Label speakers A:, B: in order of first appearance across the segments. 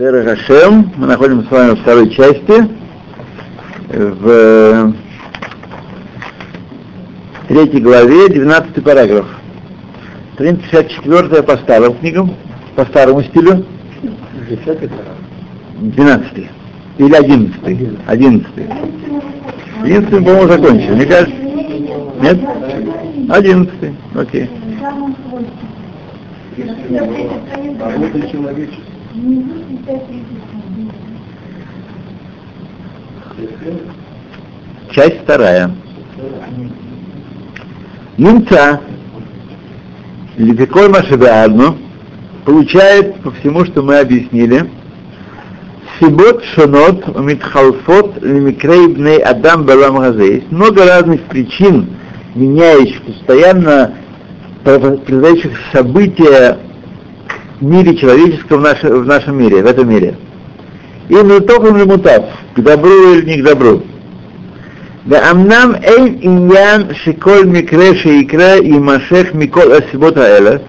A: Терагашем. Мы находимся с вами во второй части, в третьей главе, 12 параграф. Страница 64 по старым книгам, по старому стилю. 12 или 11 11 11 по-моему, закончили, мне кажется. Нет? 11 окей. Часть вторая. Немца Лепикой Машебеадну получает по всему, что мы объяснили, Сибот шонот митхалфот лимикрей бней адам балам газе. Есть много разных причин, меняющих постоянно произошедших события мире человеческом в, наш, в нашем мире, в этом мире. И мутохом ли мутав, к добру или не к добру. Да амнам эйн иньян шиколь микре шеикре и машех микол асибота эля.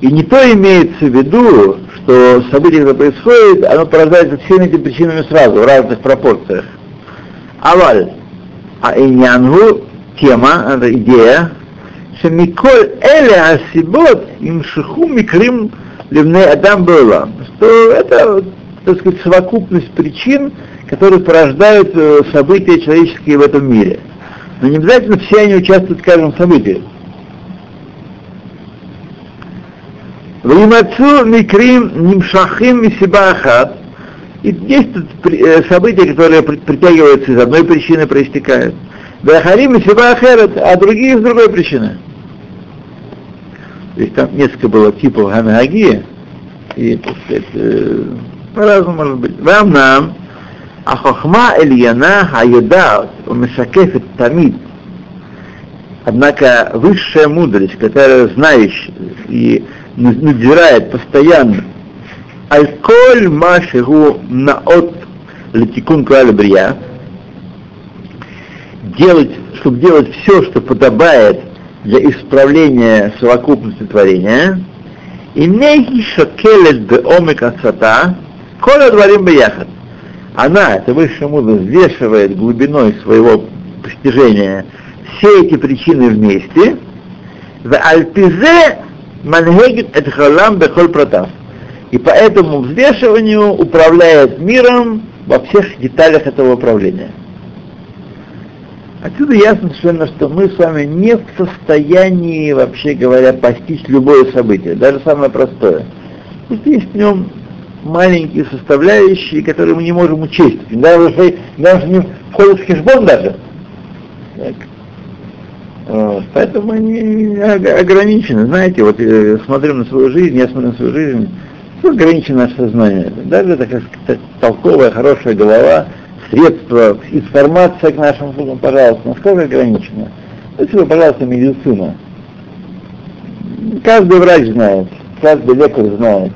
A: И не то имеется в виду, что событие, которое происходит, оно порождается всеми этими причинами сразу, в разных пропорциях. Аваль, а иньянгу, тема, идея, что миколь эля асибот им ливней адам было, что это, так сказать, совокупность причин, которые порождают э, события человеческие в этом мире. Но не обязательно все они участвуют в каждом событии. Вимацу микрим нимшахим мисибахат. И есть тут э, события, которые притягиваются из одной причины, проистекают. Вахарим мисибахерет, а другие из другой причины. То есть там несколько было типов הנהגה, и, так сказать, э, по-разному может быть. ואמנם החכמה העליונה היודעת ומשקפת תמיד. Однако высшая мудрость, которая знающая и надзирает постоянно, על כל מה שיהיה נאות לתיקון הבריאה, делать, чтобы делать все, что подобает для исправления совокупности творения, и нехи шокелет бе омик ацата, коля дворим бияхат. Она, это высшая мудрость, взвешивает глубиной своего постижения все эти причины вместе, в альпизе манхегит эт халам бехоль протав. И по этому взвешиванию управляет миром во всех деталях этого управления. Отсюда ясно совершенно, что мы с вами не в состоянии, вообще говоря, постичь любое событие, даже самое простое. Тут есть в нем маленькие составляющие, которые мы не можем учесть. Даже, даже не входят в хешбон даже. Так. Вот. Поэтому они ограничены. Знаете, вот э, смотрим на свою жизнь, я смотрю на свою жизнь, ограничено наше сознание. Даже такая толковая, хорошая голова, средства, информация к нашим услугам, пожалуйста, насколько ограничена. Если вы, пожалуйста, медицина. Каждый врач знает, каждый лекарь знает,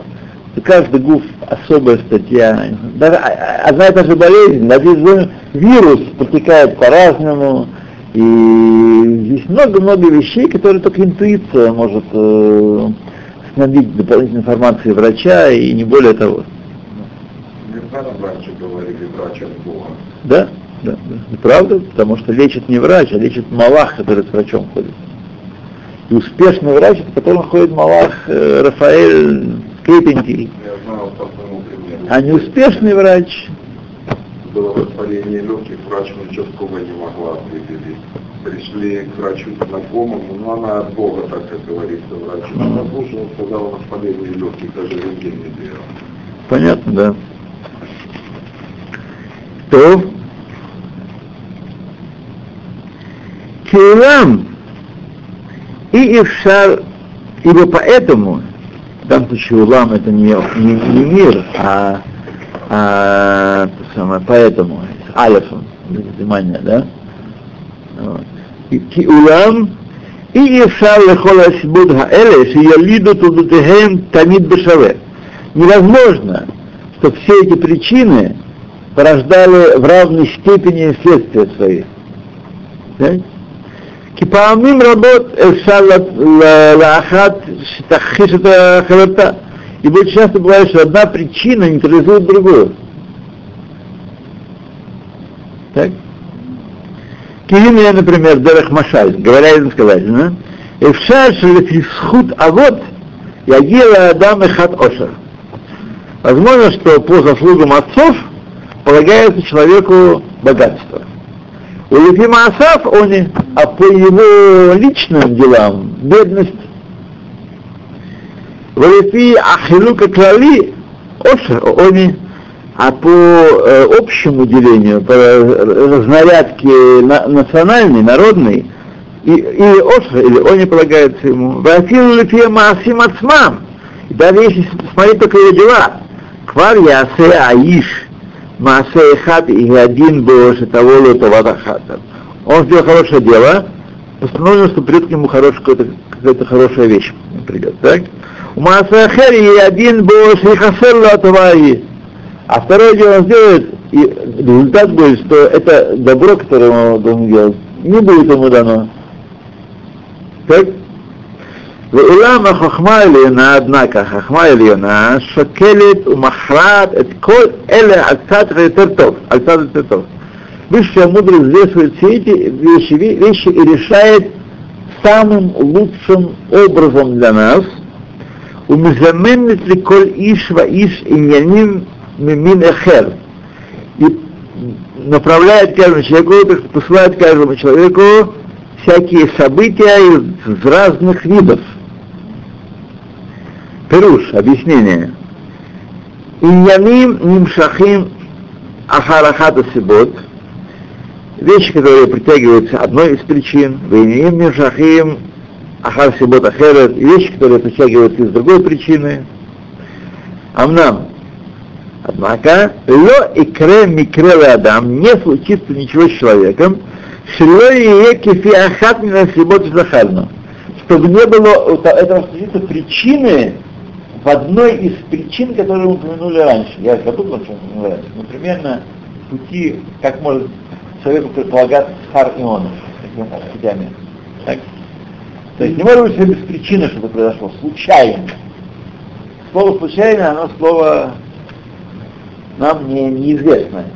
A: каждый гуф особая статья. Даже одна и та же болезнь, один вирус протекает по-разному, и здесь много-много вещей, которые только интуиция может э, снабдить дополнительной информацией врача, и не более того.
B: Раньше говорили врач от Бога.
A: Да, да, да. Правда, потому что лечит не врач, а лечит Малах, который с врачом ходит. И успешный врач, это которым ходит Малах э, Рафаэль Крепенький. А неуспешный врач.
B: Было воспаление легких, врач участковый не могла определить. Пришли к врачу знакомому, но она от Бога, так как говорится, врач. Она слушала, сказала воспаление легких, даже рентген не делал.
A: Понятно, да. То Килам и Ившар, ибо поэтому, в данном случае Улам это не, не, не мир, а, а то самое, поэтому, с Алифом, внимание, да? Вот. Киулам и Ившар лехола сибуд хаэле, шиялиду тудутехем тамид бешаве. Невозможно, что все эти причины порождали в равной степени следствия свои. Да? Кипаамим работ лахат шитахишата халата. И будет часто бывает, что одна причина нейтрализует другую. Так? Кирина, например, Дерех Машаль, говоря им сказать, да? Эфшар шалифисхуд авод ягила адам и хат ошер. Возможно, что по заслугам отцов – полагается человеку богатство. У Ефима Асав он, а по его личным делам бедность. В Ефи Ахилука Клали они, а по э, общему делению, по разнарядке на, национальной, народной, и, или Ошер, или он не полагается ему. Вафил Лефи Маасим Ацмам. И даже если смотреть только его дела, Квар Ясе Аиш, Маасе Хат и один был Шатаволу Таватахата. Он сделал хорошее дело, постановлено, что придет к нему хорошая, какая-то, какая-то хорошая вещь придет, так? У Маасе и один был Шихасерла Таваи. А второе дело он сделает, и результат будет, что это добро, которое он должен делать, не будет ему дано. Так? ואולם החוכמה העליונה, однако, החוכמה העליונה שוקלת ומכרעת את כל אלה על קצת יותר טוב, על קצת יותר טוב. Высшая мудрость взвешивает все эти вещи, вещи и решает самым лучшим образом для нас. ומזמנת לכל איש ואיש עניינים ממין אחר. И направляет каждому человеку, посылает каждому человеку всякие события из разных видов. Пируш, объяснение. Иньяним нимшахим ахарахата сибот, вещи, которые притягиваются одной из причин, вейним нимшахим ахар сибот ахерет, вещи, которые притягиваются из другой причины. Амнам. Однако, ло и кре микре адам, не случится ничего с человеком, шло и кефи ахат мина сибот захарну, чтобы не было этого случиться причины, в одной из причин, которые мы упомянули раньше, я забыл, о чем мы раньше, но примерно пути, как может человеку предполагаться хар ионов, такими путями. Так? То есть не может быть без причины, что это произошло, случайно. Слово случайно, оно слово нам не, неизвестное.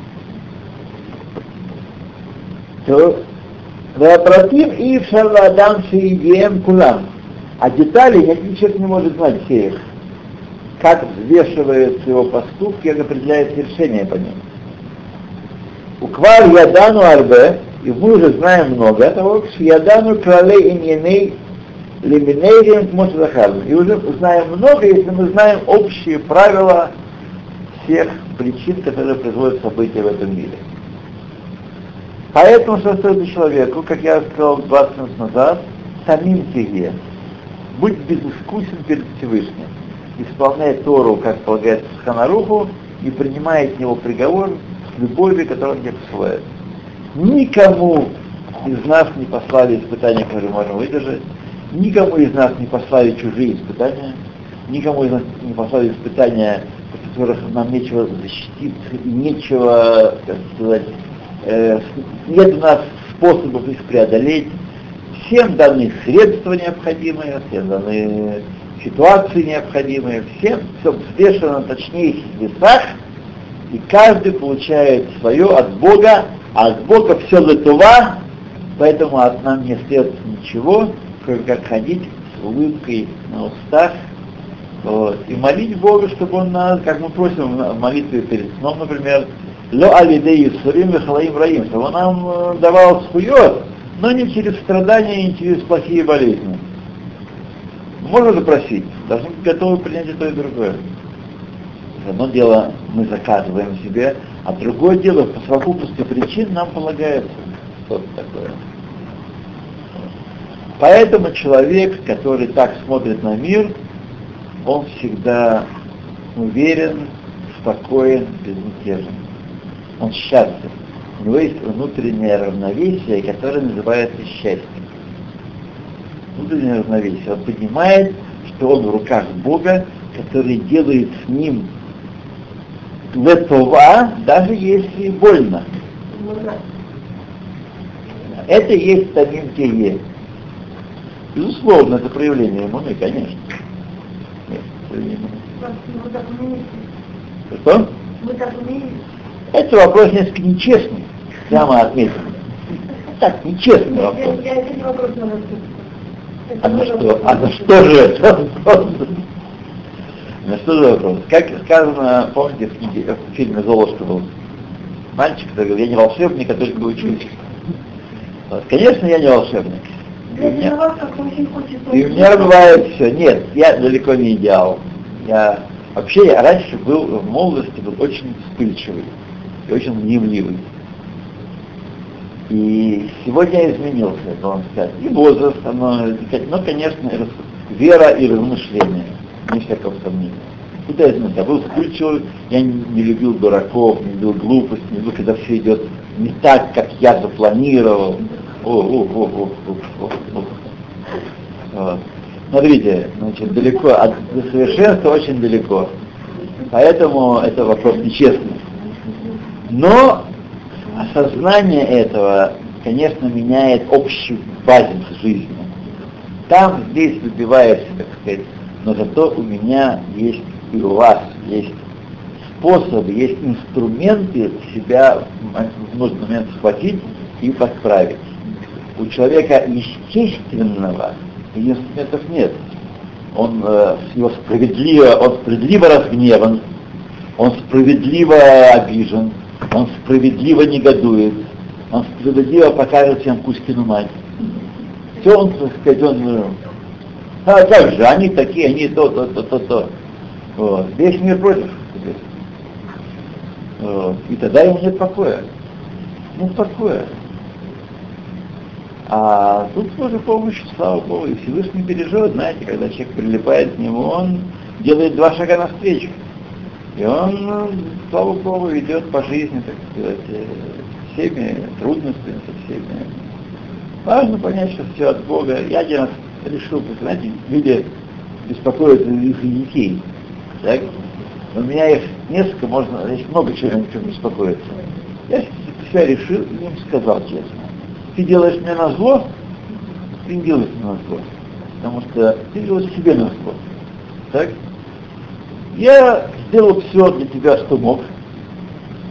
A: То Вапротив и Шарладам Шиидием Кулам. А детали ни один человек не может знать все их как взвешиваются его поступки, как определяется решение по ним. Уквар ядану арбе, и мы уже знаем много того, что ядану кралей иньяней лиминерием захарну. И уже знаем много, если мы знаем общие правила всех причин, которые производят события в этом мире. Поэтому, что стоит человеку, как я сказал 20 минут назад, самим тебе, будь безыскусен перед Всевышним исполняет Тору, как полагается Ханаруху, и принимает него приговор с любовью, которую он мне посылает. Никому из нас не послали испытания, которые можно выдержать, никому из нас не послали чужие испытания, никому из нас не послали испытания, от которых нам нечего защититься и нечего, как сказать, э, нет у нас способов их преодолеть. Всем даны средства необходимые, всем даны ситуации необходимые, всем все взвешено на точнейших весах, и каждый получает свое от Бога, а от Бога все летува, поэтому от нам не остается ничего, кроме как ходить с улыбкой на устах, вот, и молить Бога, чтобы Он нас, как мы просим в молитве перед сном, например, Ло алидей Исурим и Халаим Раим, чтобы Он нам э, давал схует, но не через страдания, не через плохие болезни. Можно запросить, должны быть готовы принять и то, и другое. Одно дело мы заказываем себе, а другое дело по совокупности причин нам полагается что-то такое. Поэтому человек, который так смотрит на мир, он всегда уверен, спокоен, безмятежен. Он счастлив. У него есть внутреннее равновесие, которое называется счастьем внутреннее равновесие. Он понимает, что он в руках Бога, который делает с ним летова, даже если больно. Это есть самим Кие. Безусловно, это проявление иммуны, конечно. Нет, проявление иммуны. Что? Это вопрос несколько нечестный, прямо отметим. Так, нечестный вопрос.
C: Я один вопрос надо
A: А на что? А на что же это вопрос? На что же вопрос? Как сказано, помните, в, фильме «Золушка» был мальчик, который говорил, я не волшебник, а только учусь. Вот, конечно, я не волшебник. И у меня бывает все. Нет, я далеко не идеал. Я вообще я раньше был в молодости был очень вспыльчивый и очень гневливый. И сегодня изменился, это вам сказать. И возраст, оно, ну, конечно, вера и размышления, не всякого сомнения. Куда я знаю, я был вспыльчивый, я не, любил дураков, не любил глупость, не любил, когда все идет не так, как я запланировал. О, о, о, о, о, о, о. Смотрите, значит, далеко, от совершенства очень далеко. Поэтому это вопрос нечестный. Но осознание этого, конечно, меняет общий базис жизни. Там, здесь выбиваешься, так сказать, но зато у меня есть и у вас есть способы, есть инструменты себя в нужный момент схватить и подправить. У человека естественного инструментов нет. Он э, его справедливо, он справедливо разгневан, он справедливо обижен, он справедливо негодует, он справедливо покажет всем Кузькину мать. Все он, так сказать, он... э, А как же, они такие, они то, то, то, то, то. Вот. Весь мир против. Вот. И тогда ему нет покоя. Нет покоя. А тут тоже помощь, слава Богу, и Всевышний бережет, знаете, когда человек прилипает к нему, он делает два шага навстречу. И он, ну, слава Богу, идет по жизни, так сказать, э, всеми трудностями, со всеми. Важно понять, что все от Бога. Я один раз решил, знаете, люди беспокоятся их детей. Так? У меня их несколько, можно, значит, много чего о чем беспокоиться. Я себя решил и им сказал честно. Ты делаешь мне на зло, ты не делаешь мне на зло. Потому что ты делаешь себе на зло. Так? Я сделал все для тебя, что мог.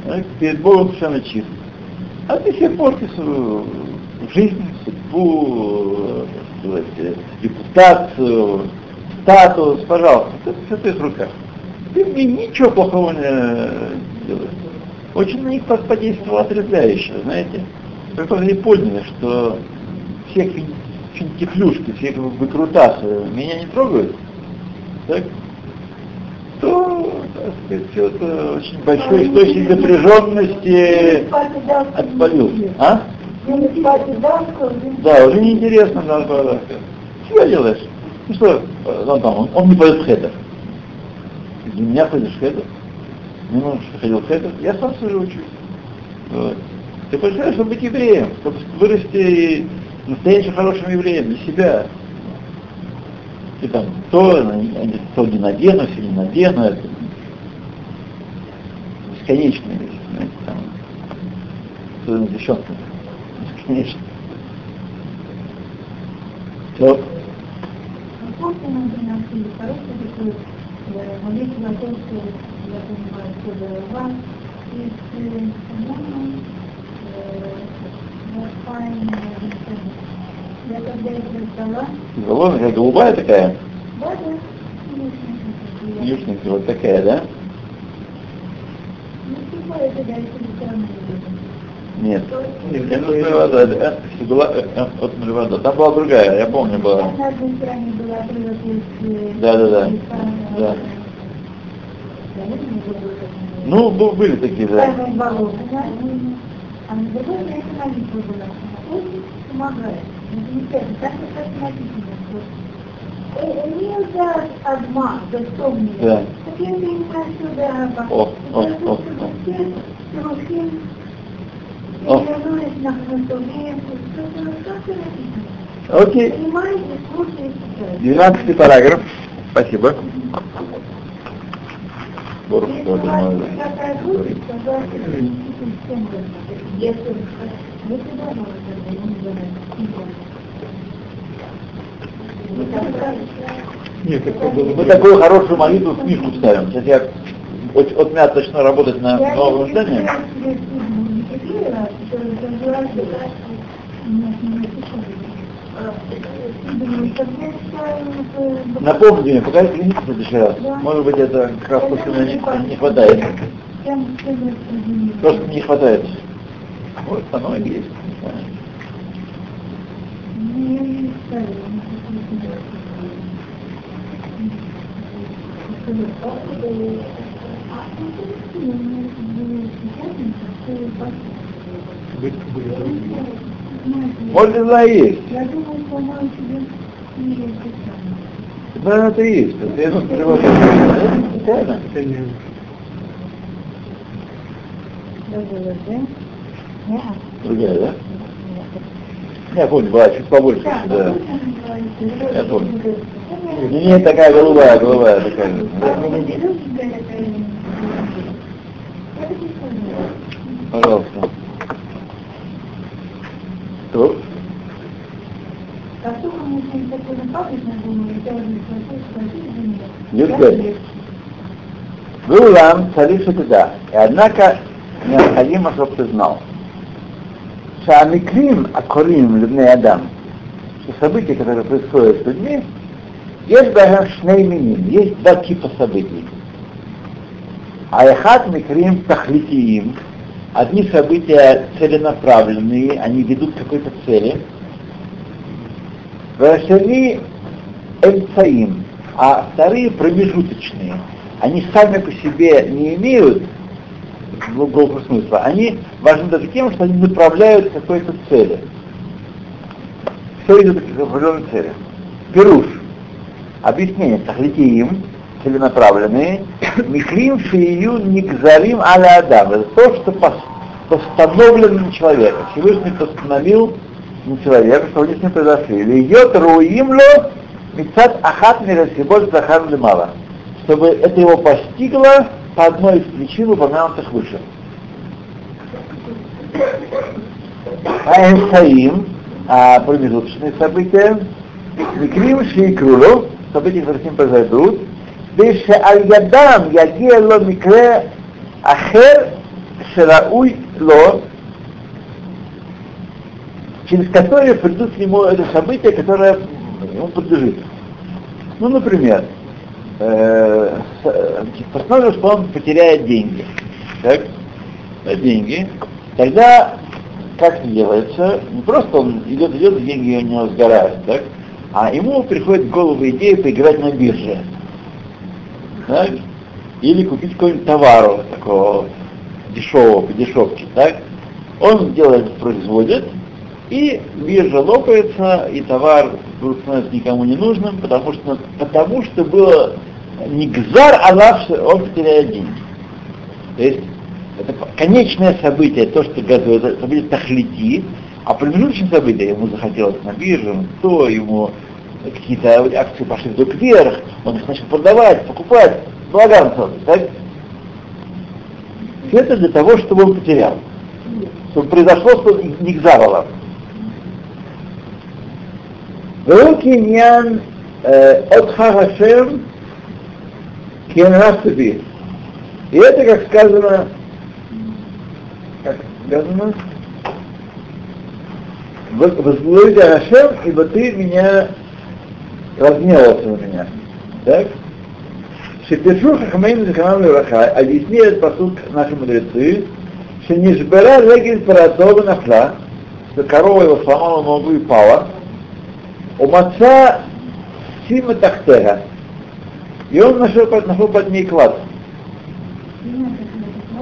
A: Так? Перед Богом совершенно чист. А ты себе портишь жизнь, судьбу, сказать, э, репутацию, статус, пожалуйста, это все в твоих руках. Ты мне ничего плохого не делаешь. Очень на них подействовало отрезвляюще, знаете. Как они поняли, что все финтифлюшки, все выкрутасы меня не трогают, так, так сказать, это очень большой источник напряженности отпалился. А? Да, уже неинтересно, да, да, да. Чего делаешь? Ну что, ну, там, он, он не пойдет в хедер. Для меня ходишь в хедер. Не нужно, что ходил в хедер. Я сам тоже учусь. Вот. Ты понимаешь, чтобы быть евреем, чтобы вырасти настоящим хорошим евреем для себя. Ты там то, то не надену, все не надену, это бесконечная вещь, знаете, там, особенно девчонка, бесконечно. Все.
C: Молитва о том, что я понимаю, что дорога, и, по-моему, я когда их раздала,
A: Головка какая голубая такая,
C: да, да,
A: южненькая вот такая, да?
C: Ну, типа, это дальше электронные
A: Нет. Это Мальвада, это была от Мальвада. Там была другая, я помню была. Да, да, да. Да. Ну, были такие, да.
C: А на другой стороне молитва была. Очень помогает. Это замечательно. Так как написано, что э, не за одна, за сто мне.
A: Да.
C: Так я знаю, что дорога.
A: О, о,
C: Это
A: о, о. Окей. Двенадцатый параграф. Спасибо.
C: Если
A: Шодер,
C: у вас
A: молодец.
C: какая будет, тогда всем Если вы всегда можете, не
D: Нет.
A: Мы такую хорошую молитву в книжку ставим. Сейчас я от, от меня начну работать на новом здании.
C: э,
A: Напомните мне, пока клинику в следующий раз. Может быть, это как раз то, что мне не, не хватает.
C: Кем- кем распределили?
A: То, что мне не хватает. Вот оно и есть. не знаю.
C: Ну, я не ставила, не хочу себя
D: Быть были другие.
A: Может, она и есть.
C: Я думаю, что она у тебя не это самое.
A: Да, это и есть. Это я тут привожу. Это специально.
D: Это не
C: Забыла, да? Нет.
A: Другая, да? Я помню, была чуть побольше.
C: Да,
A: Да.
C: Я
A: помню. Не, такая голубая, голубая такая. Да. Пожалуйста. Кто? Юдгей. Гулам царишь туда. И однако необходимо, чтобы ты знал. Шамикрим Акорим Любней Адам, что события, которые происходят с людьми, есть даже шнейминим, есть два типа событий. Айхат Микрим Тахлитиим, одни события целенаправленные, они ведут к какой-то цели. Вашани Эмцаим, а вторые промежуточные. Они сами по себе не имеют глубокого смысла. Они важны даже тем, что они направляют к какой-то цели. Все идет к определенной цели. Пируш. Объяснение. Тахлитиим, целенаправленные. Михлим фию никзарим аля адам. Это то, что пос- постановлено на человека. Всевышний постановил на человека, что они с ним произошли. Льет руимло мецат ахат мирасиболь захар лимала. Чтобы это его постигло по одной из причин, упомянутых выше. А Энсаим, а промежуточные события, Микрим Шейкрулу, события, которые с ним произойдут, Бейше Аль-Ядам Ягия Ло Микре Ахер Шерауй Ло, через которые придут к нему это событие, которое ему подлежит. Ну, например, э, э, посмотрим, что он потеряет деньги. Так? Деньги. Тогда как делается? Не просто он идет, идет, деньги у него сгорают, так? А ему приходит в голову идея поиграть на бирже. Так? Или купить какой-нибудь товару такого дешевого, по дешевке, так? Он делает, производит, и биржа лопается, и товар вдруг становится никому не нужным, потому что, потому что было не гзар, а лав, он потеряет деньги. То есть это конечное событие, то, что готовит, это событие тахлити, а промежуточное событие, ему захотелось на бирже, то ему какие-то акции пошли вдруг вверх, он их начал продавать, покупать, целый, так? Все это для того, чтобы он потерял. Чтобы произошло, что не гзарало. Великий от Хашем Кенрасуби. И это, как сказано, как сказано, возглавите Хашем, ибо ты меня разгневался на меня. Так? Шепишу Хахмейн Заханам Леваха, объясни этот посуд наши мудрецы, что не жбера легель паратова нахла, что корова его сломала ногу и пала, у маца сима тахтега, и он нашел, нашел под ней клад.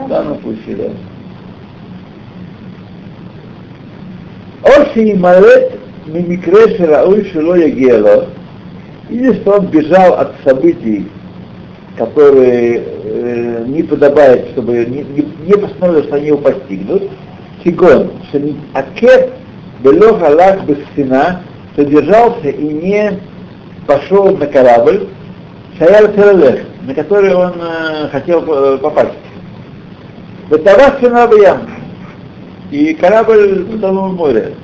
A: Да, ну пусть и да. Оши Малет Мимикре Шарауй Шило Ягело, или что он бежал от событий, которые э, не подобает, чтобы не, не, не что они его постигнут. Кигон, что не акет бело галах без содержался и не пошел на корабль Шаяр Терелех, на который он э, хотел э, попасть. Ватавасина Абьям. И корабль утонул в море.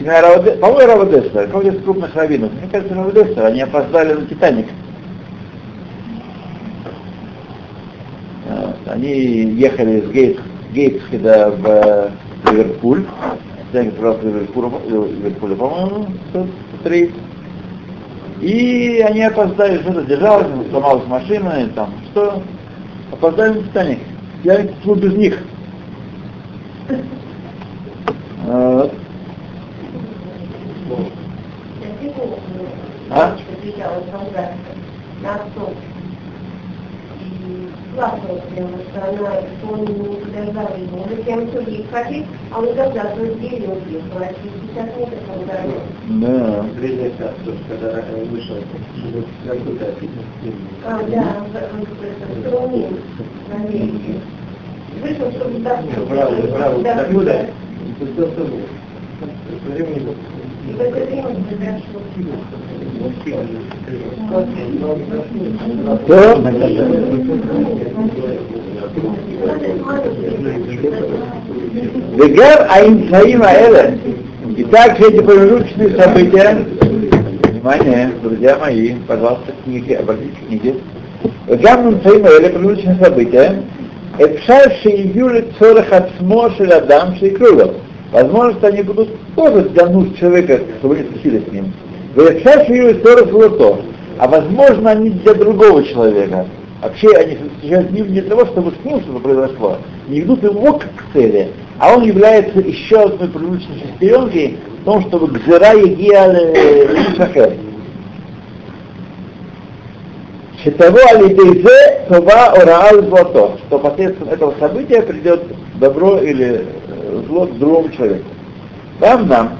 A: По-моему, Раводеста, какой-то из крупных раввинов. Мне кажется, Раводеста, они опоздали на Титаник. Э, они ехали из Гейтс, Гейтсхеда в э, Ливерпуль, я отправился в Ливерпуль, Ливерпуль, по-моему, рейс. И они опоздали, что-то держалось, сломалась машина, и там что, опоздали на Титаник. Я шел без них. А?
C: на стол. И плакала прямо, что она, что он не его. Он прямо тоже ей хотел, а он тогда то деревья уехал, а через 50 метров он дорог.
A: Да.
D: когда вышел, какой-то
C: А, да, в Соломин, на месте. Вышел, чтобы вдохнуть.
D: Браво, браво,
C: Вдохнуть.
D: откуда? Кто с было.
C: В это время он произошло.
A: Вегар Аинсаим Аэля. И также эти промежуточные события, внимание, друзья мои, пожалуйста, книги, обратите к книге. Вегар Аинсаим Аэля, промежуточные события, Эпшар Шиюли Цорах Ацмо Шелядам Шейкрулов. Возможно, что они будут тоже для нужд человека, чтобы не случилось с ним. Эпшар Шиюли Цорах Лото. А возможно, они для другого человека. Вообще они встречают с ним не для того, чтобы с ним что-то произошло, не ведут его к цели, а он является еще одной промежуточной шестеренкой в том, чтобы гзера егия шахер. Шитаво алидейзе това ораал злото, что посредством этого события придет добро или э, зло к другому человеку. Там нам,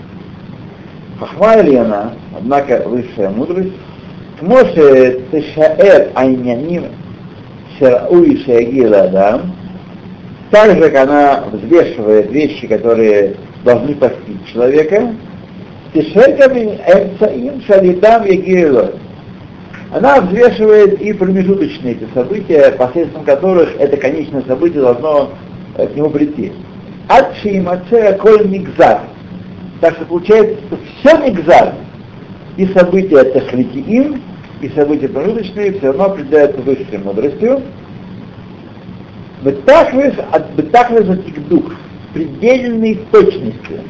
A: хахма или она, однако высшая мудрость, Моше тешаэр айняним шарауи шагила адам, так же, как она взвешивает вещи, которые должны постичь человека, тешаэр им шалидам егилот, она взвешивает и промежуточные эти события, посредством которых это конечное событие должно э, к нему прийти. Адши и мацея коль мигзар. Так что получается, что все мигзар, и события тахлитиим, и события промежуточные все равно определяются высшей мудростью. Бетахлес от бетахлес дух предельной точности.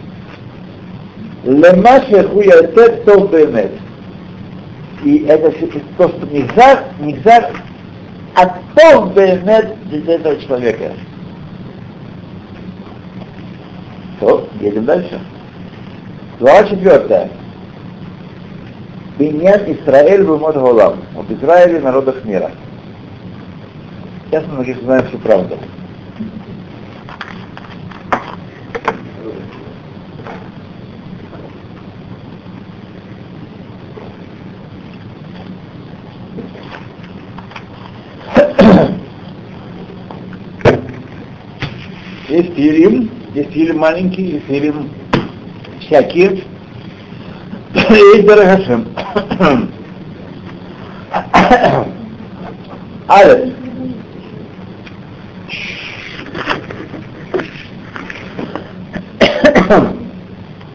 A: Лемаше хуятет то бемет. И это то, что нигзар от то бемет для этого человека. То, едем дальше. Глава четвертая. Биньян Исраэль Бумот Голам. Об Израиле народах мира. Сейчас мы наконец знаем всю правду. Есть фильм, есть фильм маленький, есть фильм всякие. Есть Дарагашем. Алеф.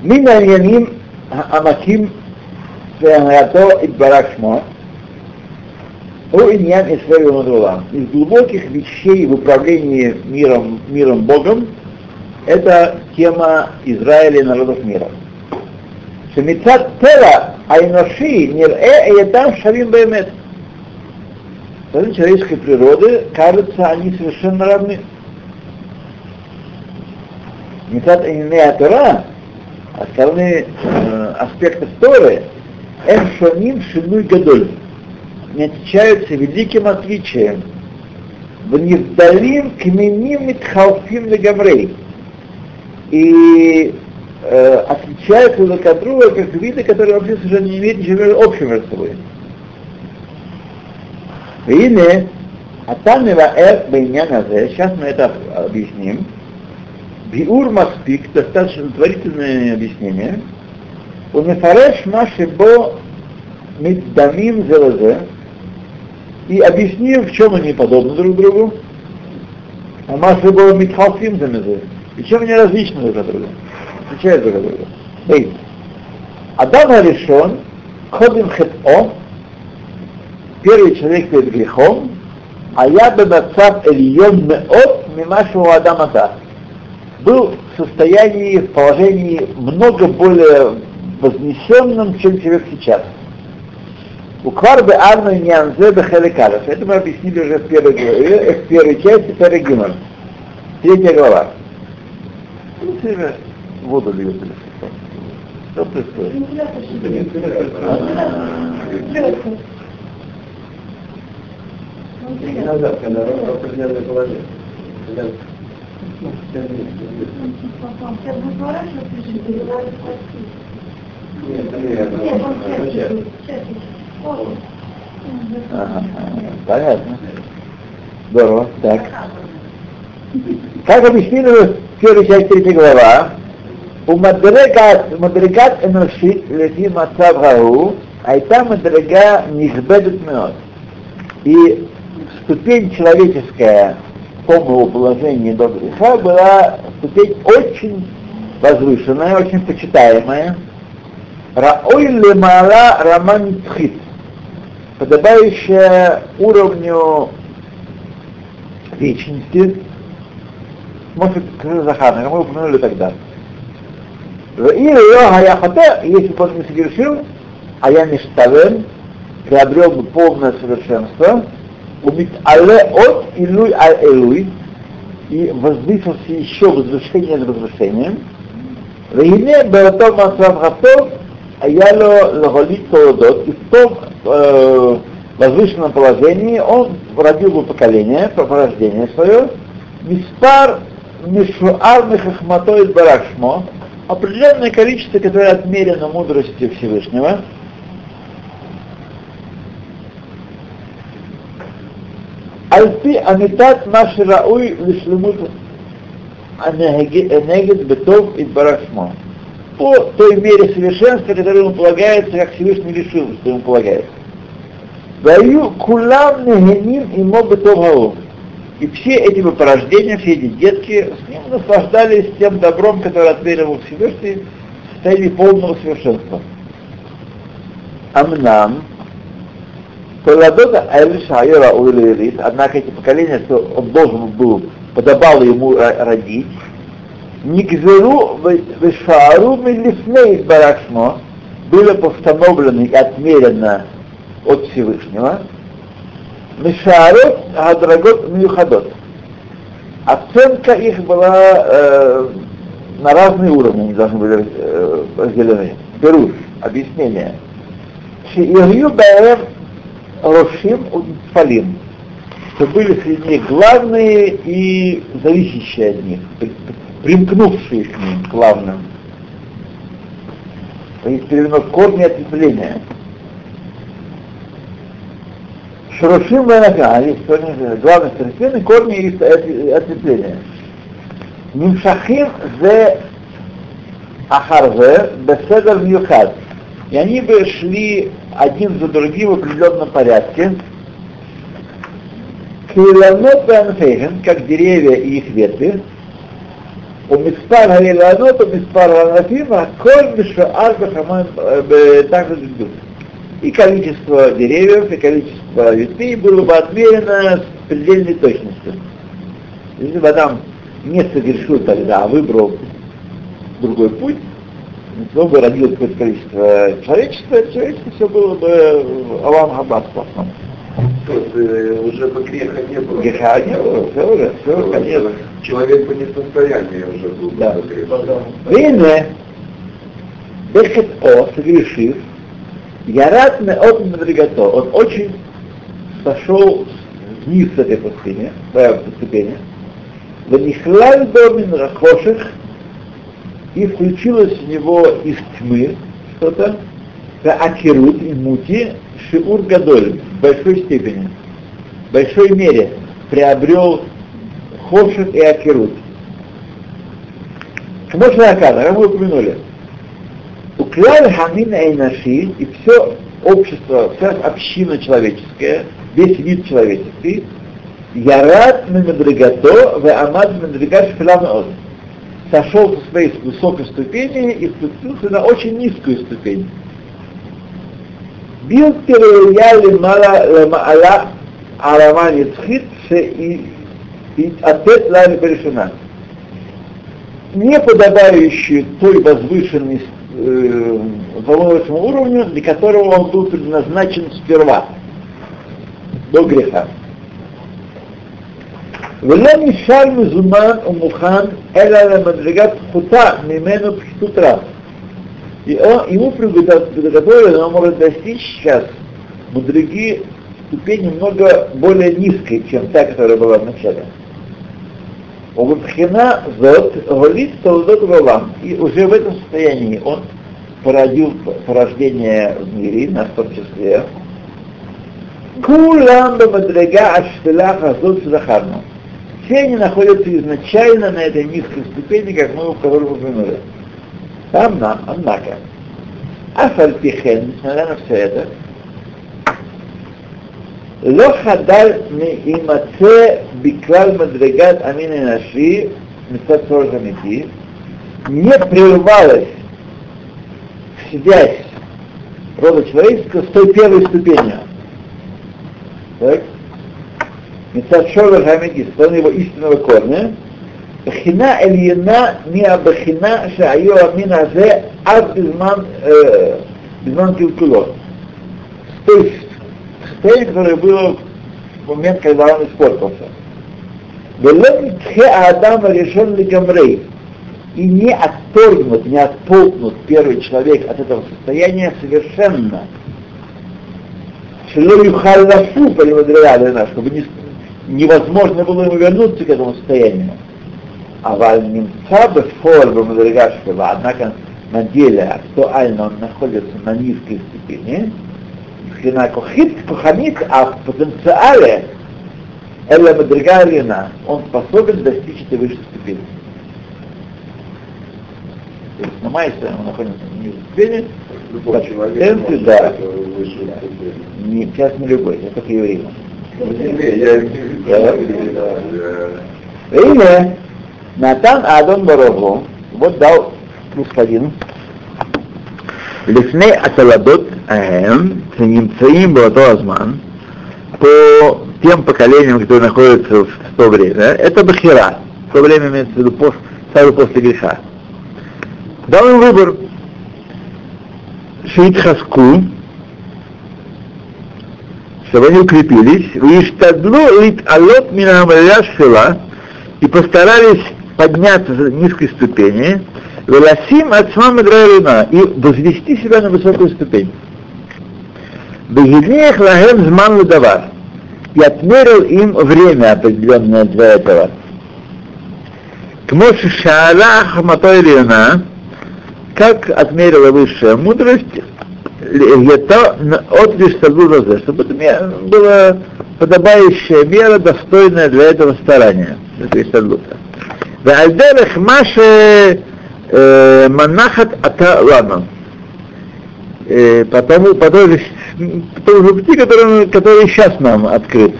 A: מן העניינים העמקים והנהגתו התברך שמו, Оиньян из Фейвенадула, из глубоких вещей в управлении миром, миром Богом, это тема Израиля и народов мира. Шамицат Тела Айноши Нирэ Эйдам Шавим Баймет. Плоды человеческой природы, кажется, они совершенно равны. Мецат Эйнея Тора, а стороны э, аспекта Торы, Эм Шоним Шинуй Гадоль не отличаются великим отличием. В Невдалим кменим митхалфим легамрей. И э, отличаются друг от друга как виды, которые вообще совершенно не имеют ничего общего между собой. Вины, а там сейчас мы это объясним. Биур Маспик, достаточно творительное объяснение. У Нефареш Машибо Миддамим зелозе и объясним, в чем они подобны друг другу, а бо митхалфим замезе, и чем они различны друг от друга, отличают друг от друга. Эй, Адам решен, ходим хет первый человек перед грехом, А я бы нацав Ильон Меот Мимашу Адамата. Был в состоянии, в положении много более вознесенным, чем человек сейчас. У Кварбы Анну и Нянзе Бехаликалев. Это мы объяснили уже в первой, главе, в первой части Перегимон. Третья глава. Все время воду льют или что? Происходит?
D: Назад, когда определенное положение. Нет,
C: Нет,
D: нет,
A: Ага, понятно. Здорово. Так. Как объяснили в первой части третьей глава, у Мадрегат, Мадрегат Эношит, Лефи Мацав Гау, Айта Мадрега Нихбедет Меот. И ступень человеческая полного положения до греха была ступень очень возвышенная, очень почитаемая. Раой лемала раман тхит, подобающая уровню вечности, может, Захарна, как мы упомянули тогда. Если бы он не согрешил, а я не миштавен, приобрел бы полное совершенство, убит але от илуй аль элуй, и возвысился еще возвышение над возвышением, Вегине Бератом Асрам Хатов, היה לו להוליד תולדות, и в том э, возвышенном положении он родил бы поколение, по порождение свое, миспар мишуар мехахматой барашмо, определенное количество, которое отмерено мудростью Всевышнего, Альпи амитат наши рауй лишлемут анегет бетов и барашмо. По той мере совершенства, которое ему полагается, как Всевышний решил, что ему полагается. Даю кулам нехеним и бетов И все эти порождения, все эти детки с ним наслаждались тем добром, которое отверил Всевышний в состоянии полного совершенства. Амнам, Толадота Айлиша Айора Уилерит, однако эти поколения, что он должен был, подобало ему родить, Нигзеру Вешару Милифней Барашмо были постановлены и отмерено от Всевышнего, Мишарот Адрагот Мюхадот. Оценка их была э, на разные уровни, они должны были э, разделены. Беруш, объяснение. Шиирью Баэм Рошим Фалим, что были среди них главные и зависящие от них, примкнувшие к ним главным. То есть переведено корни ответвления. Шурушим Ванака, есть главные второстепенные корни и ответвления. Нимшахим зе Ахарзе Беседер Мюхад. И они бы шли один за другим в определенном порядке. Киланот как деревья и их ветви, Миспар Галиланот, у Миспар Ганафима, коль Мишаар Бахаман также И количество деревьев, и количество ветвей было бы отмерено с предельной точностью. Если бы Адам не согрешил тогда, а выбрал другой путь, то бы родилось какое-то количество человечества, человечество все было бы Алам Хаббат сплошном.
B: Уже бы греха не было.
A: Греха не было, все уже, все, конечно.
B: Человек бы не в состоянии уже был
A: Да.
B: бы грешить.
A: Время, Бехет О, согрешив, Ярат от Мадригато, он очень сошел вниз с этой пустыни, ступени, Ванихлаль Домин Рахоших, и включилось в него из тьмы что-то, Акирут и Мути, Шиур Гадоль, в большой степени, в большой мере приобрел Хошек и Акирут. Шмош Лакана, как мы упомянули, Укляль Хамин Эйнаши и все общество, вся община человеческая, весь вид человеческий, Ярат Мемедригато, в Амад Мемедригат Шфиламеот сошел со своей высокой ступени и спустился на очень низкую ступень. Бил Переяли Мала арава ницхит ше и и ответ лами решена. Не подобающий той возвышенной э, возвышенному уровню, для которого он был предназначен сперва, до греха. ולא נשאר מזומן ומוכן אלא למדרגת פחותה ממנו פחיתות רב. И он, ему приготовлено, он может достичь сейчас мудреги ступени много более низкой, чем та, которая была в начале. Убхина зот голит толдот валам. И уже в этом состоянии он породил порождение в мире, нас в том числе. Кулам бамадрега аштелах азот захарну. Все они находятся изначально на этой низкой ступени, как мы указали упомянули. Равна, однако, Афальпихен, несмотря на все это, Лохадаль имаце биклал мадрегат амин и наши, мецат амити, не прервалась связь рода человеческого с той первой ступенью. Так? Мецат шорах амити, с его истинного корня, בחינה עליונה מהבחינה שהיו המין הזה עד בזמן, אה, בזמן קלקולו. То есть состояние, которое было в момент, когда он испортился. Адама решен ли гамрей и не отторгнут, не оттолкнут первый человек от этого состояния совершенно. Шело юхаллафу нас, чтобы не, невозможно было ему вернуться к этому состоянию. А вальминца бы форма Мадригашкова, однако на деле актуально он находится на низкой степени, מבחינה כוחית, כוחנית, а в потенциале Эля Мадригалина, он способен достичь этой высшей ступени. То есть на майсе он находится на нижней ступени,
B: Любой человек
A: Пациенты,
B: может
A: да.
B: стать высшей ступени.
A: не, сейчас не любой, я только еврей.
B: Не, я
A: Да. Или Натан Адон Барогу, вот дал господин, לפני הצלדות ההם, שנמצאים באותו הזמן, по тем поколениям, которые находятся в то время, это Бахира. В то время имеется в виду пос- сразу после греха. Дал им выбор. Шейтхаску, чтобы они укрепились, Виштадлу лит алот минамаля шила, и постарались подняться с низкой ступени, Веласим от Смамадрайрина, и возвести себя на высокую ступень. Бегильнех лагем зман лудавар. И отмерил им время определенное для этого. К Моше Шаала Хаматой Лиона, как отмерила высшая мудрость, это от лишь чтобы была подобающая мера, достойная для этого старания, для истадлута. Вальдерах Маше Манахат Ата Лана. Э, Потому, по той же, по тому же пути, который, который сейчас нам открыт.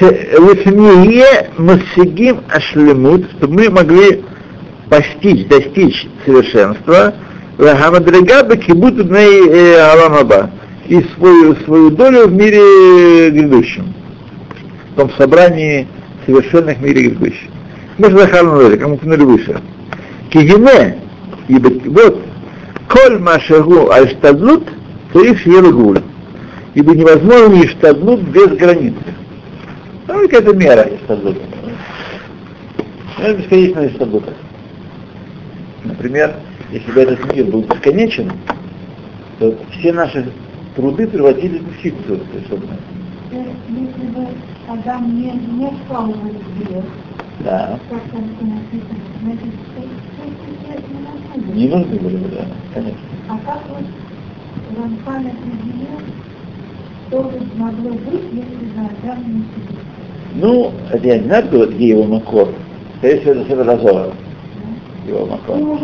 A: Лифние Масигим Ашлемут, чтобы мы могли постичь, достичь совершенства, Лагамадрега Бекибут Бней Аламаба, и свою, свою долю в мире грядущем, в том собрании совершенных в мире грядущем. Мы же захарнули, кому кнули выше. Кигине, ибо вот, коль машагу альштадлут, то их гуль. Ибо невозможно иштадлут без границ. Ну, какая-то мера иштадлута. Это бесконечная иштадлута. Например, если бы этот мир был бесконечен, то все наши труды превратились в фикцию совершенно.
C: Если бы Адам не, не впал в
A: Да.
C: не нужно
A: Не
C: было.
A: нужны были бы, да, конечно.
C: А как вот Рамхан определил, что бы могло быть, если не сидел?
A: Ну, это я не знаю, кто- где его макор. Скорее всего, это Север Азора. Его макор.
C: Ну,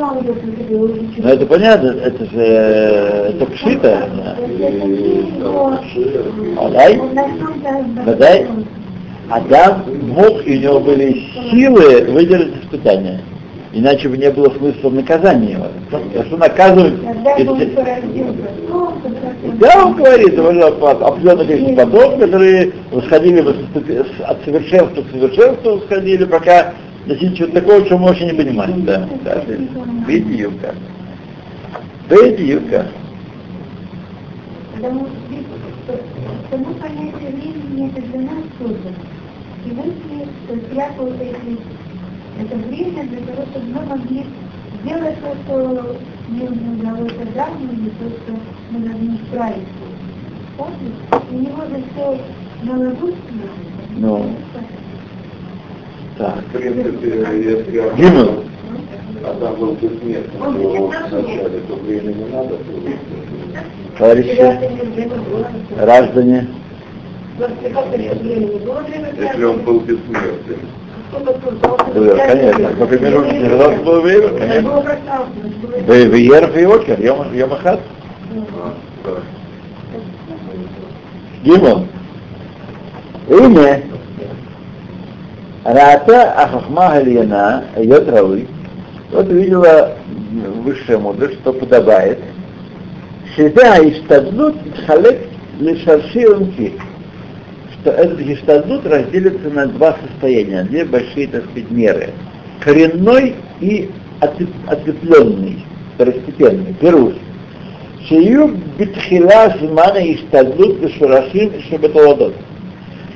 C: это
A: понятно, это же э, это пшита. да. Адай? Адам мог, и у него были силы выдержать испытания. Иначе бы не было смысла в наказании его. А что наказывать? Да, он говорит, определенное количество потом, которые восходили от совершенства к совершенству, восходили, пока достигли чего-то такого, чего мы вообще не понимаем. Да, да, Бедиюка. Бедиюка.
C: Потому что само понятие времени это для нас создано. И мысли, что свято вот эти, это время для того, чтобы мы могли сделать то, что не удалось давно, или то, что мы должны исправить. Помните? У него же все наложено.
A: Ну. Так.
B: В принципе, если
A: Гимн.
B: Адам был бессмертным, то
C: бессмертный.
B: вначале, то время не надо было.
A: Товарищи, граждане,
B: Если он был бессмертным.
A: да, конечно, по примеру, Нижегородского было время, конечно. Вееров и Окер, Йомахат. Гимон. Имя Рата Ахахма Гальяна Йот Рауи. Вот увидела высшая мудрость, что подобает. Шида и штадлут халек лишарши унки. Что этот гештадлут разделится на два состояния, две большие, так сказать, меры. Коренной и ответвленный, второстепенный, пируш. Шию битхила змана и штадлут лишарашим шебеталадот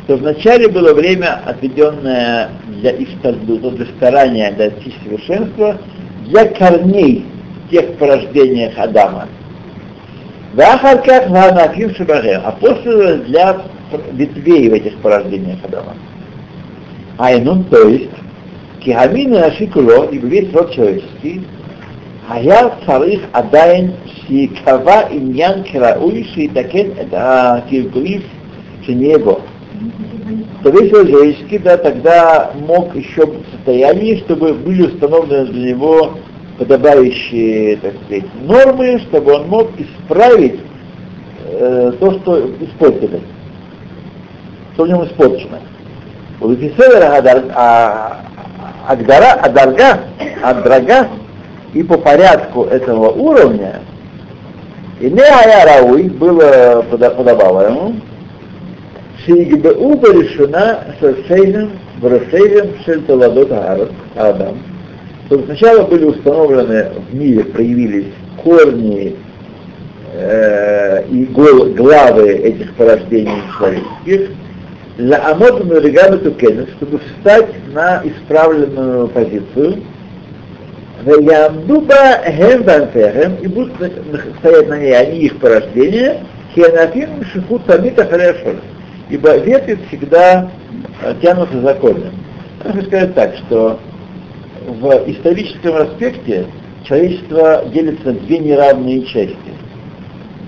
A: что вначале было время, отведенное для иштадлута, для старания достичь совершенства, для корней тех порождениях Адама. Вахарках ванафим шабахем, а после для ветвей в этих порождениях Адама. Айнун, то есть, кихамин ашикуло, и весь род человеческий, а я царих адайн шикава иньян керауй шитакен это а, киркулив шенего. То весь род человеческий, да, тогда мог еще быть в состоянии, чтобы были установлены для него подобающие, так сказать, нормы, чтобы он мог исправить э, то, что испортили все в нем испорчено. У Вифисевера а, Агдара, Адарга, Адрага, и по порядку этого уровня, и не Аярауи было подобало ему, Шигбеу решена со Сейном, Брасейном, Шельталадот Адам. Что сначала были установлены в мире, проявились корни э, и гол, главы этих порождений человеческих, для Амод Мадригану Тукенес, чтобы встать на исправленную позицию, Ямдуба Хембантехем, и будут стоять на ней они их порождения, Хианафим Шихут Тамита Халяшор. Ибо ветви всегда э, тянутся за корнем. Можно сказать так, что в историческом аспекте человечество делится на две неравные части.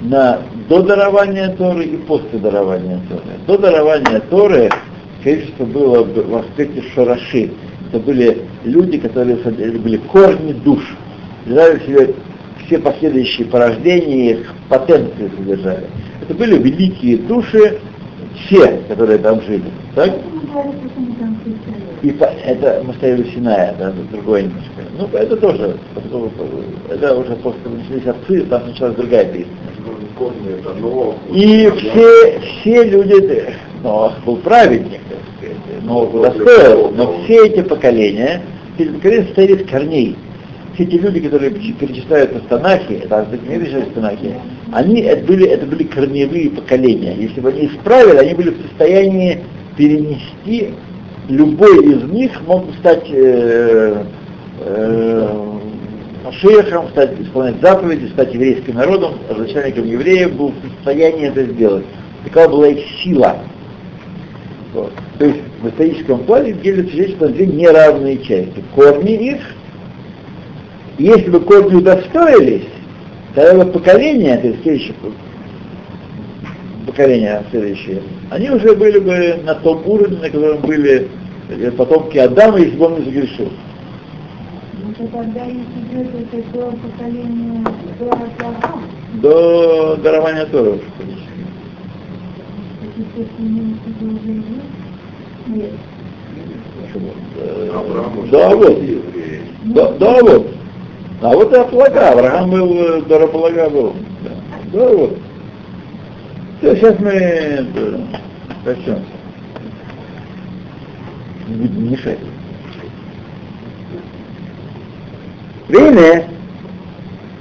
A: На до дарования Торы и после дарования Торы. До дарования Торы человечество было в аспекте шараши. Это были люди, которые были корни душ. Содержали в себе все последующие порождения, их потенции содержали. Это были великие души, все, которые там жили. Так? И по- это мы стояли в Синае, да, другое немножко. Ну, это тоже, это уже после того, начались отцы, там началась другая песня. И все, все люди, Ноах был праведник, так сказать, Ноах удостоил, но все эти поколения, эти поколения состояли из корней. Все эти люди, которые перечисляются в Танахе, это не перечисляются в Танахе, они это были, это были корневые поколения. Если бы они исправили, они были в состоянии перенести, любой из них мог стать э, э, шейхом, стать, исполнять заповеди, стать еврейским народом, начальником евреев, был в состоянии это сделать. Такова была их сила. Вот. То есть в историческом плане делится человечество на две неравные части. Корни их, если бы корни удостоились, тогда бы поколение, то есть следующее поколение следующее, они уже были бы на том уровне, на котором были потомки Адама, если бы он не загрешил.
C: Это тогда если идет это до поколения до
A: До дарования уже, конечно.
C: Нет.
A: Да, вот. Да, да, вот. А вот и Аплага, Авраам был, э, Дараплага был. Да, да вот. Все, сейчас мы это, прощемся. Не будем мешать. Время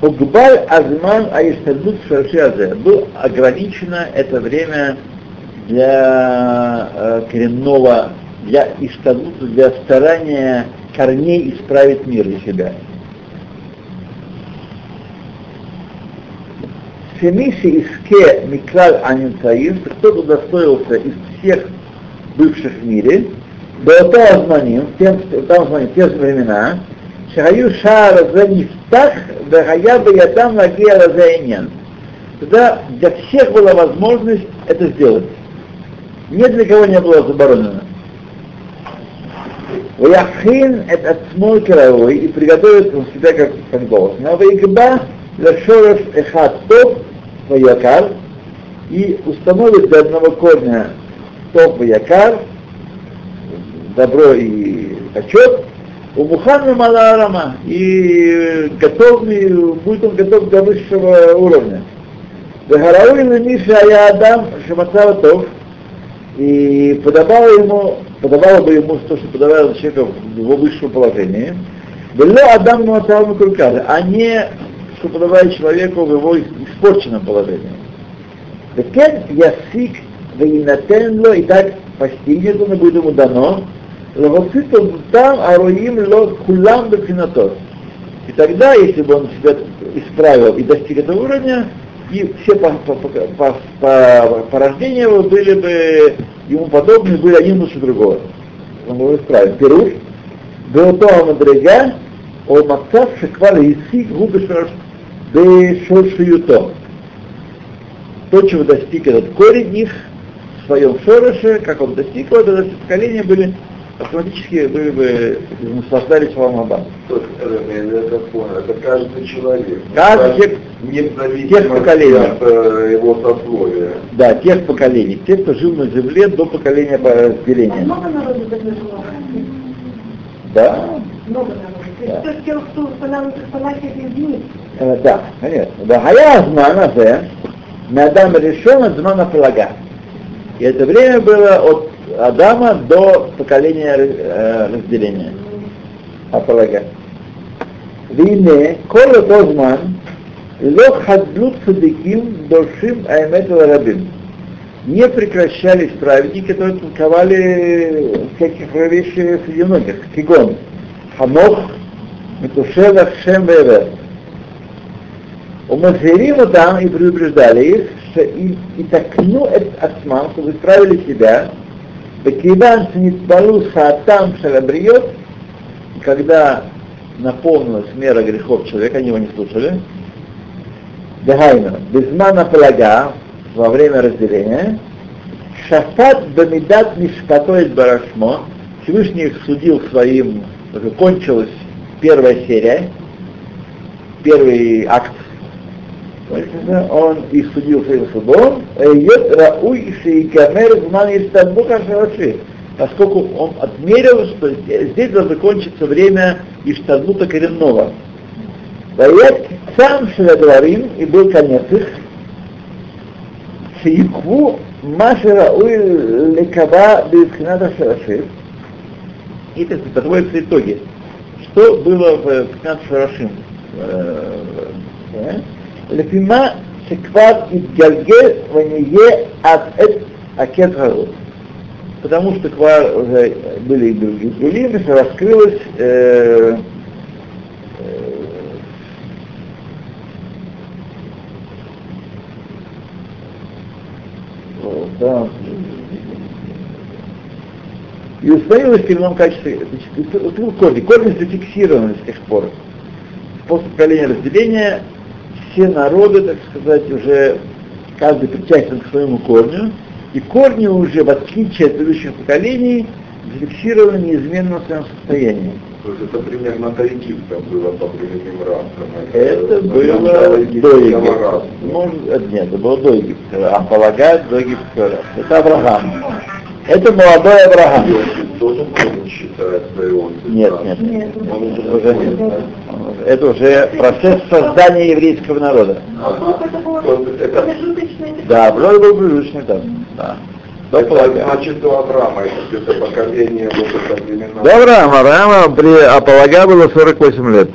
A: Угбаль Азман Аиштадут Шарши Азе. Было ограничено это время для э, коренного, для Иштадута, для старания корней исправить мир для себя. Шемиши Иске Миклаль Анинцаим, кто-то удостоился из всех бывших в мире, Беотазманим, Беотазманим, те же времена, Шахаю Шара Занифтах, Бехая Баядам Лагия Разайнен. Тогда для всех была возможность это сделать. Ни для кого не было заборонено. Уяхин это отсмой кровой и приготовит он себя как, как должен. А вейгба лешоров эхат топ ваякар и установит для одного корня топ ваякар добро и почет, у Мухана Маларама, и готов, будет он готов для высшего уровня. Вегарауил Миша я Адам Шамацаватов, и подавало ему, подавало бы ему то, что подавало человека в его высшем положении, было Адам Мацавам Курказа, а не что подавает человеку в его испорченном положении. Теперь ясик вейнатен и так постигнет он и будет ему дано, Лавоцитом там аруим ло кулам бефинатот. И тогда, если бы он себя исправил и достиг этого уровня, и все по, по, по, по, по, порождения его были бы ему подобны, были один лучше другого. Он был исправен. Перуш, Беото Мадрега, Ол Макцав Шеквар Исик Губы Бешошиюто. То, чего достиг этот корень их в своем шороше, как он достиг его, тогда все поколения были автоматически вы бы наслаждались вам Аба.
B: Это понял, это каждый человек.
A: Каждый тех, тех поколений.
B: от э, его сословия.
A: Да, тех поколений. Те, кто жил на земле до поколения
C: А
A: разделения.
C: много народу жило?
A: Да,
C: Много народу. То есть кто фанатик единиц.
A: э, да, конечно. Да, а я знаю, это, Надам решен от Змана. И это время было от Адама до поколения э, разделения. Апалага. Вине, кола тозман, ло хадlut садиким дошим аймет рабим. Не прекращались праведники, которые толковали всяких вещей среди многих. Кигон, Хамох, Метушевах, Шем Вевер. Умазерим там и предупреждали их, что и, и такну отсман, чтобы исправили себя, Бекиван Шнитбалу Саатам Шалабриот, когда наполнилась мера грехов человека, они его не слушали, Дагайна, Безмана Палага, во время разделения, Шафат Бамидат Мишпатоид Барашмо, Всевышний их судил своим, уже кончилась первая серия, первый акт. Он их судил своим судом, Йот Рауй Шейкамер Зман Иштадбука Шараши, поскольку он отмерил, что здесь должно закончиться время Иштадбута коренного. Ваят сам Шелядварим, и был конец их, Шейкву Маши Рауй Лекаба Бивхината Шараши, и так подводятся итоги. Что было в э, 15 Рашим? Э, э, Лефима шеквар и гальгель ванье от эт акет Потому что квар уже были и другие другими, раскрылось э, э, и установилось в ином качестве, значит, вот корни, корни зафиксированы с тех пор. После поколения разделения все народы, так сказать, уже каждый причастен к своему корню, и корни уже, в отличие от предыдущих поколений, зафиксированы неизменно в своем состоянии.
B: То есть это примерно до Египта было по временем раста.
A: Это было до Египта. Может, нет, это было до Египта. А полагают до Египта. Это Авраам. Это молодой Авраам. Нет, нет.
C: Нет,
B: уже.
A: Это уже процесс создания еврейского народа.
C: Это было
B: это-
C: промежуточное
A: Да, вроде был промежуточный этап. Да. До
B: Это значит у Авраама, это где-то поколение вот это времена.
A: До Авраама. Авраама при Аполага было 48 лет.